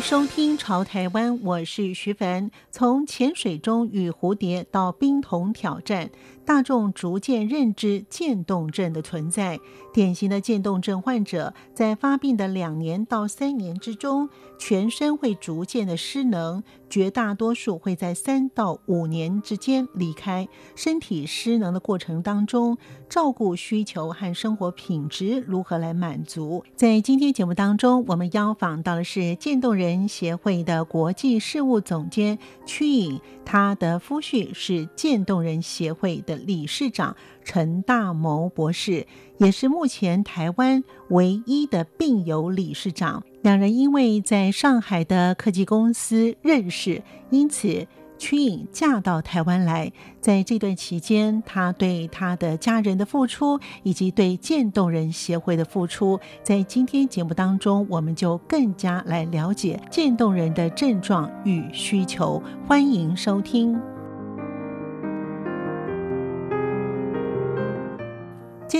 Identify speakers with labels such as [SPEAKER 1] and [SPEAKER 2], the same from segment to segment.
[SPEAKER 1] 收听潮台湾，我是徐凡。从潜水中与蝴蝶到冰桶挑战，大众逐渐认知渐冻症的存在。典型的渐冻症患者在发病的两年到三年之中，全身会逐渐的失能，绝大多数会在三到五年之间离开。身体失能的过程当中，照顾需求和生活品质如何来满足？在今天节目当中，我们邀访到的是渐冻人协会的国际事务总监曲颖，他的夫婿是渐冻人协会的理事长陈大谋博士，也是目前台湾唯一的病友理事长。两人因为在上海的科技公司认识，因此曲颖嫁到台湾来。在这段期间，他对他的家人的付出，以及对渐冻人协会的付出，在今天节目当中，我们就更加来了解渐冻人的症状与需求。欢迎收听。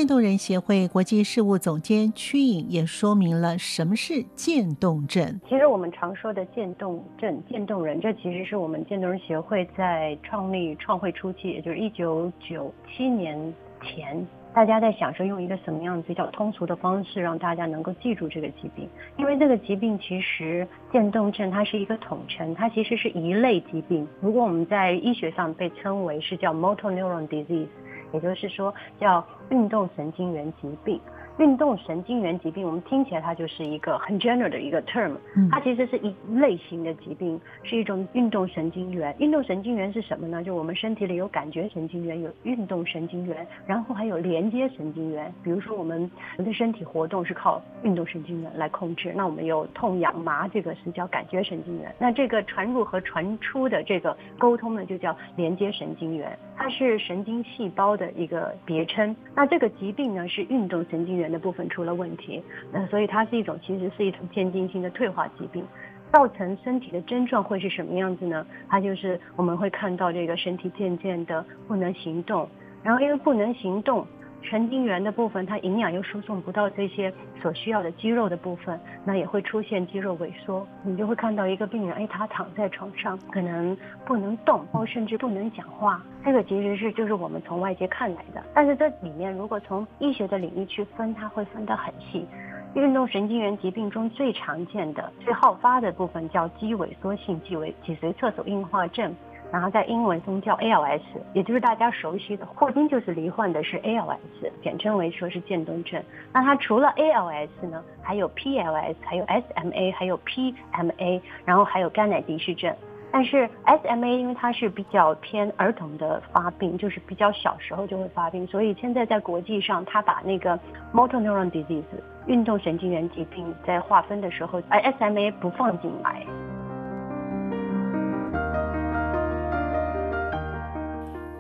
[SPEAKER 1] 渐冻人协会国际事务总监曲颖也说明了什么是渐冻症。
[SPEAKER 2] 其实我们常说的渐冻症、渐冻人，这其实是我们渐冻人协会在创立创会初期，也就是一九九七年前，大家在想说用一个什么样比较通俗的方式让大家能够记住这个疾病。因为这个疾病其实渐冻症它是一个统称，它其实是一类疾病。如果我们在医学上被称为是叫 motor neuron disease。也就是说，叫运动神经元疾病。运动神经元疾病，我们听起来它就是一个很 general 的一个 term，它其实是一类型的疾病，是一种运动神经元。运动神经元是什么呢？就我们身体里有感觉神经元，有运动神经元，然后还有连接神经元。比如说我们的身体活动是靠运动神经元来控制，那我们有痛痒麻，这个是叫感觉神经元。那这个传入和传出的这个沟通呢，就叫连接神经元，它是神经细胞的一个别称。那这个疾病呢，是运动神经元的部分出了问题，那所以它是一种其实是一种渐进性的退化疾病，造成身体的症状会是什么样子呢？它就是我们会看到这个身体渐渐的不能行动，然后因为不能行动。神经元的部分，它营养又输送不到这些所需要的肌肉的部分，那也会出现肌肉萎缩。你就会看到一个病人，哎，他躺在床上，可能不能动，或甚至不能讲话。这个其实是就是我们从外界看来的，但是这里面如果从医学的领域去分，它会分得很细。运动神经元疾病中最常见的、最好发的部分叫肌萎缩性脊尾脊髓侧索硬化症。然后在英文中叫 ALS，也就是大家熟悉的霍金就是罹患的是 ALS，简称为说是渐冻症。那它除了 ALS 呢，还有 PLS，还有 SMA，还有 PMA，然后还有甘乃迪氏症。但是 SMA 因为它是比较偏儿童的发病，就是比较小时候就会发病，所以现在在国际上，它把那个 motor neuron disease 运动神经元疾病在划分的时候，而 SMA 不放进来。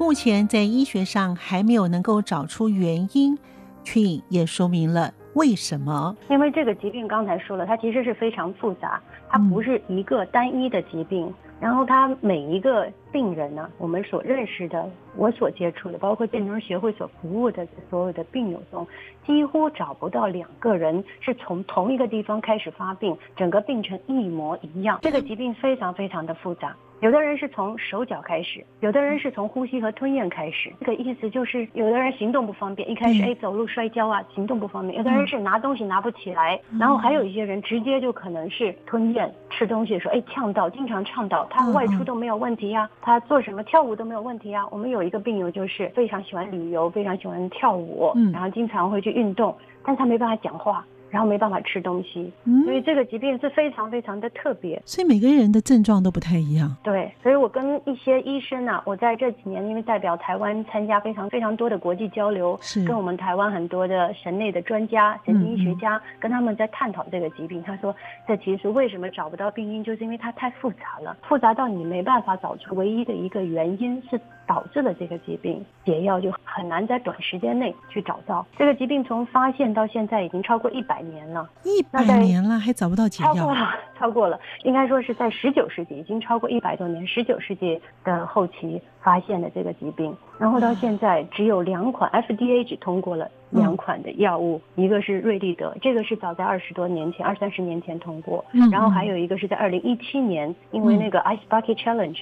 [SPEAKER 1] 目前在医学上还没有能够找出原因，却也说明了为什么。
[SPEAKER 2] 因为这个疾病刚才说了，它其实是非常复杂，它不是一个单一的疾病，然后它每一个病人呢，我们所认识的。我所接触的，包括渐冻人协会所服务的所有的病友中，几乎找不到两个人是从同一个地方开始发病，整个病程一模一样。这个疾病非常非常的复杂，有的人是从手脚开始，有的人是从呼吸和吞咽开始。这个意思就是，有的人行动不方便，一开始哎走路摔跤啊，行动不方便；有的人是拿东西拿不起来，然后还有一些人直接就可能是吞咽吃东西的时候哎呛到，经常呛到，他外出都没有问题呀，他做什么跳舞都没有问题呀。我们有。一个病友就是非常喜欢旅游，非常喜欢跳舞，嗯，然后经常会去运动，但是他没办法讲话。然后没办法吃东西，嗯，所以这个疾病是非常非常的特别。
[SPEAKER 1] 所以每个人的症状都不太一样。
[SPEAKER 2] 对，所以我跟一些医生啊，我在这几年因为代表台湾参加非常非常多的国际交流，是跟我们台湾很多的神内的专家、神经医学家、嗯、跟他们在探讨这个疾病。他说，这其实为什么找不到病因，就是因为它太复杂了，复杂到你没办法找出唯一的一个原因是导致了这个疾病，解药就很难在短时间内去找到。这个疾病从发现到现在已经超过一百年了，
[SPEAKER 1] 一百年了还找不到解药？
[SPEAKER 2] 超过了，超过了，应该说是在十九世纪，已经超过一百多年，十九世纪的后期发现的这个疾病，然后到现在只有两款 FDA 只通过了两款的药物，嗯、一个是瑞利德，这个是早在二十多年前、二三十年前通过，然后还有一个是在二零一七年，因为那个 Ice Bucket Challenge。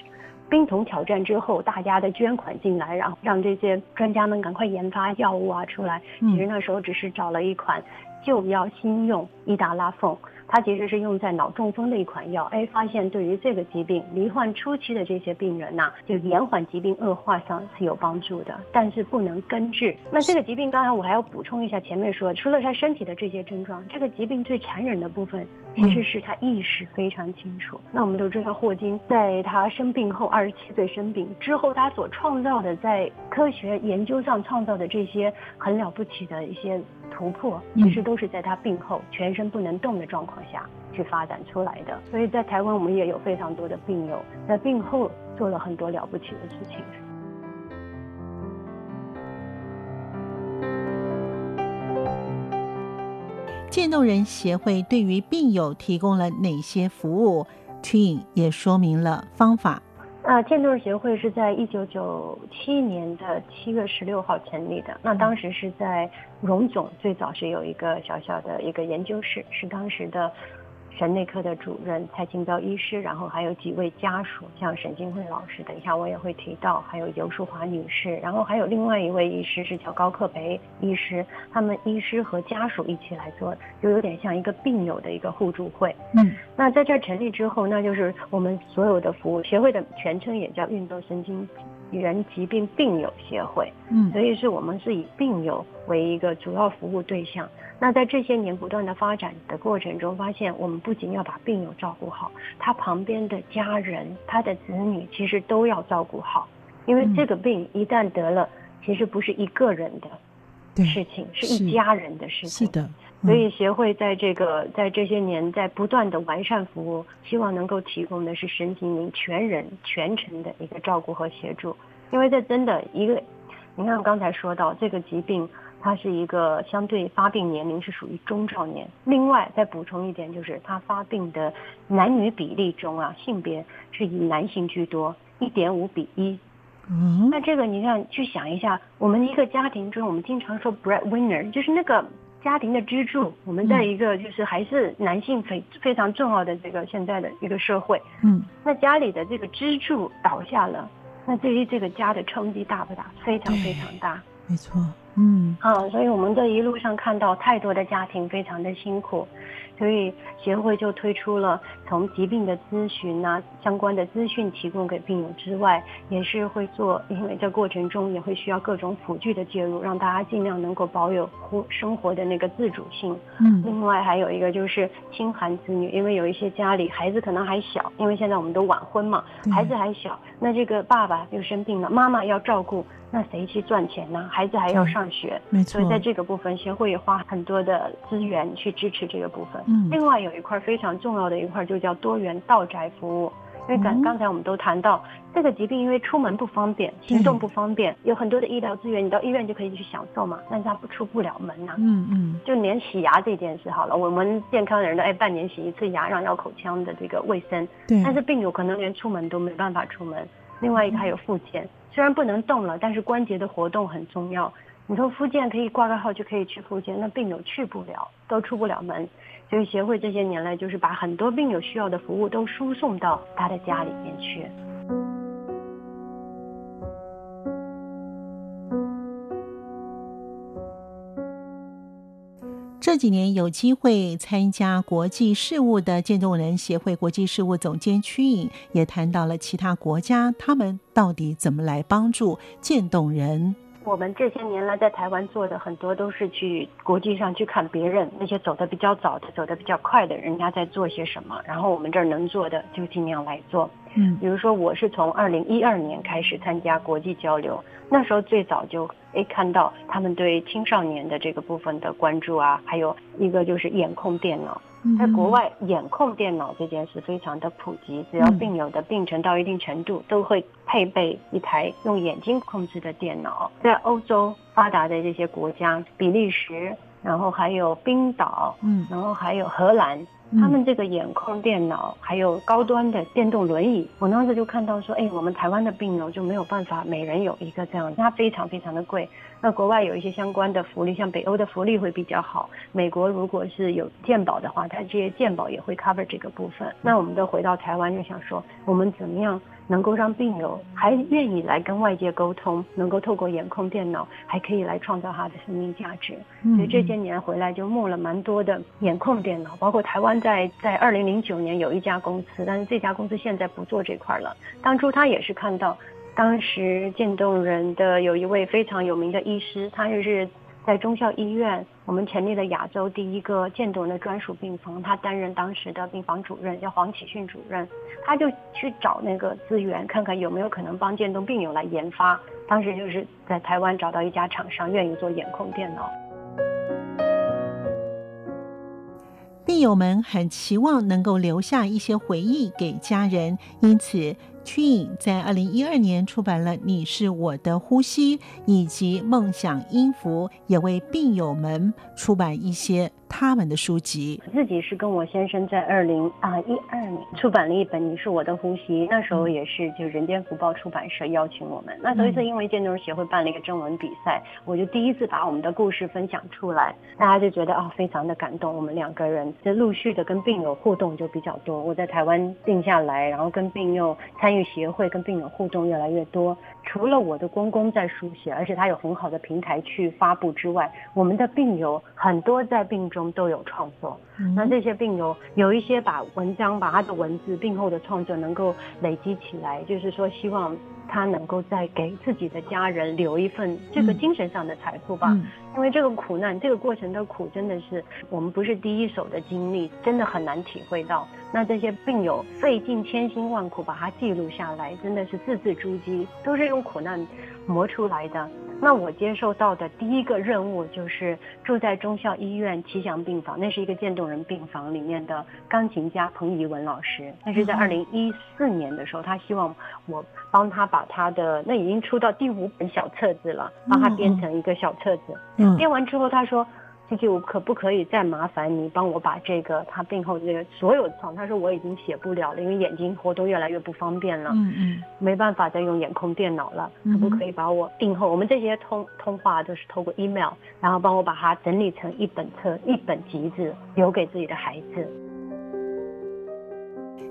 [SPEAKER 2] 冰桶挑战之后，大家的捐款进来，然后让这些专家们赶快研发药物啊出来。其实那时候只是找了一款旧药新用，伊达拉凤。它其实是用在脑中风的一款药，哎，发现对于这个疾病罹患初期的这些病人呐、啊，就延缓疾病恶化上是有帮助的，但是不能根治。那这个疾病，刚才我还要补充一下，前面说除了他身体的这些症状，这个疾病最残忍的部分其实是他意识非常清楚。嗯、那我们都知道，霍金在他生病后，二十七岁生病之后，他所创造的在科学研究上创造的这些很了不起的一些。突破其实都是在他病后全身不能动的状况下去发展出来的，所以在台湾我们也有非常多的病友在病后做了很多了不起的事情。
[SPEAKER 1] 渐冻人协会对于病友提供了哪些服务？曲颖也说明了方法。
[SPEAKER 2] 那渐冻人协会是在一九九七年的七月十六号成立的。那当时是在荣总，最早是有一个小小的一个研究室，是当时的。神内科的主任蔡清标医师，然后还有几位家属，像沈金慧老师，等一下我也会提到，还有尤淑华女士，然后还有另外一位医师是叫高克培医师，他们医师和家属一起来做，就有点像一个病友的一个互助会。嗯，那在这成立之后，那就是我们所有的服务协会的全称也叫运动神经元疾病病友协会。嗯，所以是我们是以病友为一个主要服务对象。那在这些年不断的发展的过程中，发现我们不仅要把病友照顾好，他旁边的家人、他的子女其实都要照顾好，因为这个病一旦得了，其实不是一个人的事情，是一家人的事情。是的，所以协会在这个在这些年在不断的完善服务，希望能够提供的是身心灵全人全程的一个照顾和协助，因为这真的一个，你看刚才说到这个疾病。它是一个相对发病年龄是属于中壮年。另外再补充一点，就是它发病的男女比例中啊，性别是以男性居多，一点五比一。嗯，那这个你看去想一下，我们一个家庭中，我们经常说 breadwinner，就是那个家庭的支柱。我们在一个就是还是男性非非常重要的这个现在的一个社会。嗯，那家里的这个支柱倒下了，那对于这个家的冲击大不大？非常非常大。
[SPEAKER 1] 没错。嗯，
[SPEAKER 2] 啊，所以我们这一路上看到太多的家庭非常的辛苦，所以协会就推出了从疾病的咨询啊相关的资讯提供给病友之外，也是会做，因为在过程中也会需要各种辅具的介入，让大家尽量能够保有活生活的那个自主性。嗯，另外还有一个就是亲寒子女，因为有一些家里孩子可能还小，因为现在我们都晚婚嘛，孩子还小，那这个爸爸又生病了，妈妈要照顾。那谁去赚钱呢？孩子还要上学，没错。所以在这个部分，协会也花很多的资源去支持这个部分。嗯，另外有一块非常重要的一块，就叫多元到宅服务。因为刚刚才我们都谈到，这个疾病因为出门不方便，行动不方便，有很多的医疗资源，你到医院就可以去享受嘛，但是他不出不了门呐。嗯嗯。就连洗牙这件事好了，我们健康的人都哎半年洗一次牙，让咬口腔的这个卫生。对。但是病友可能连出门都没办法出门。另外一个还有复健。虽然不能动了，但是关节的活动很重要。你说复健可以挂个号就可以去复健，那病友去不了，都出不了门。所以协会这些年来就是把很多病友需要的服务都输送到他的家里面去。
[SPEAKER 1] 这几年有机会参加国际事务的渐冻人协会国际事务总监曲颖也谈到了其他国家他们到底怎么来帮助渐冻人。
[SPEAKER 2] 我们这些年来在台湾做的很多都是去国际上去看别人那些走的比较早的、走的比较快的人家在做些什么，然后我们这儿能做的就尽量来做。嗯，比如说我是从二零一二年开始参加国际交流，那时候最早就诶看到他们对青少年的这个部分的关注啊，还有一个就是眼控电脑，在国外，眼控电脑这件事非常的普及，只要病友的病程到一定程度，都会配备一台用眼睛控制的电脑。在欧洲发达的这些国家，比利时，然后还有冰岛，嗯，然后还有荷兰。他们这个眼控电脑，还有高端的电动轮椅，我当时就看到说，哎，我们台湾的病人就没有办法每人有一个这样，它非常非常的贵。那国外有一些相关的福利，像北欧的福利会比较好。美国如果是有健保的话，它这些健保也会 cover 这个部分。那我们都回到台湾，就想说，我们怎么样？能够让病友还愿意来跟外界沟通，能够透过眼控电脑，还可以来创造他的生命价值。所以这些年回来就募了蛮多的眼控电脑，包括台湾在在二零零九年有一家公司，但是这家公司现在不做这块了。当初他也是看到，当时渐冻人的有一位非常有名的医师，他就是。在中孝医院，我们成立了亚洲第一个渐冻的专属病房，他担任当时的病房主任，叫黄启训主任，他就去找那个资源，看看有没有可能帮渐冻病友来研发。当时就是在台湾找到一家厂商愿意做眼控电脑。
[SPEAKER 1] 病友们很期望能够留下一些回忆给家人，因此。曲颖在二零一二年出版了《你是我的呼吸》以及《梦想音符》，也为病友们出版一些他们的书籍。
[SPEAKER 2] 自己是跟我先生在二零啊一二年出版了一本《你是我的呼吸》，那时候也是就人间福报出版社邀请我们。那头一次因为渐冻人协会办了一个征文比赛，我就第一次把我们的故事分享出来，大家就觉得啊非常的感动。我们两个人就陆续的跟病友互动就比较多。我在台湾定下来，然后跟病友参与。协会跟病友互动越来越多，除了我的公公在书写，而且他有很好的平台去发布之外，我们的病友很多在病中都有创作。嗯、那这些病友有一些把文章、把他的文字、病后的创作能够累积起来，就是说希望他能够再给自己的家人留一份这个精神上的财富吧。嗯、因为这个苦难、这个过程的苦，真的是我们不是第一手的经历，真的很难体会到。那这些病友费尽千辛万苦把它记录下来，真的是字字珠玑，都是用苦难磨出来的。那我接受到的第一个任务就是住在中校医院吉祥病房，那是一个渐冻人病房里面的钢琴家彭怡文老师。那是在二零一四年的时候，他希望我帮他把他的那已经出到第五本小册子了，帮他编成一个小册子。编完之后，他说。琪琪，我可不可以再麻烦你帮我把这个他病后这个所有的床？他说我已经写不了了，因为眼睛活动越来越不方便了，嗯嗯，没办法再用眼控电脑了。可不可以把我病后我们这些通通话都是透过 email，然后帮我把它整理成一本册、一本集子，留给自己的孩子。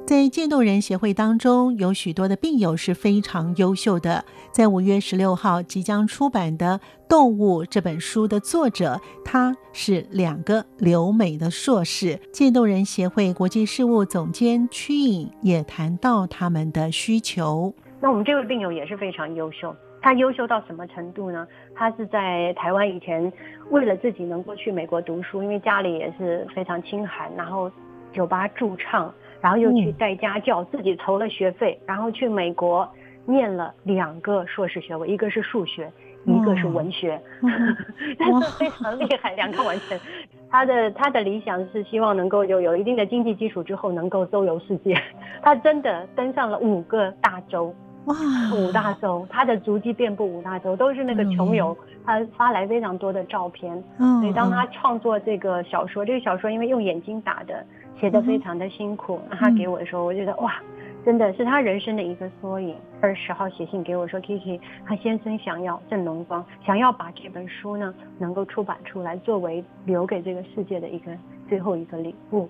[SPEAKER 1] 在渐冻人协会当中，有许多的病友是非常优秀的。在五月十六号即将出版的《动物》这本书的作者，他是两个留美的硕士。渐冻人协会国际事务总监曲颖也谈到他们的需求。
[SPEAKER 2] 那我们这位病友也是非常优秀，他优秀到什么程度呢？他是在台湾以前为了自己能够去美国读书，因为家里也是非常清寒，然后酒吧驻唱。然后又去带家教，自己筹了学费，然后去美国念了两个硕士学位，一个是数学，一个是文学，但是非常厉害，两个完全。他的他的理想是希望能够有有一定的经济基础之后能够周游世界。他真的登上了五个大洲，哇，五大洲，他的足迹遍布五大洲，都是那个穷游。他发来非常多的照片，所以当他创作这个小说，这个小说因为用眼睛打的。写的非常的辛苦，那他给我的时候，我觉得哇，真的是他人生的一个缩影。二十号写信给我说，Kiki，他先生想要郑龙光，想要把这本书呢能够出版出来，作为留给这个世界的一个最后一个礼物。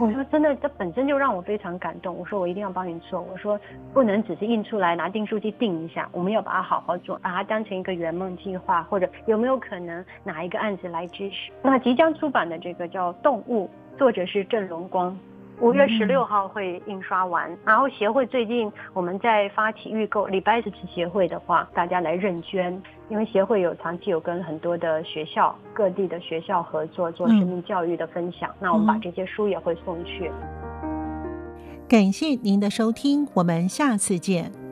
[SPEAKER 2] 我说真的，这本身就让我非常感动。我说我一定要帮你做，我说不能只是印出来拿订书机订一下，我们要把它好好做，把它当成一个圆梦计划，或者有没有可能哪一个案子来支持？那即将出版的这个叫《动物》。作者是郑荣光，五月十六号会印刷完。嗯、然后协会最近我们在发起预购，礼拜四是协会的话，大家来认捐，因为协会有长期有跟很多的学校、各地的学校合作做生命教育的分享。嗯、那我们把这些书也会送去。
[SPEAKER 1] 感谢您的收听，我们下次见。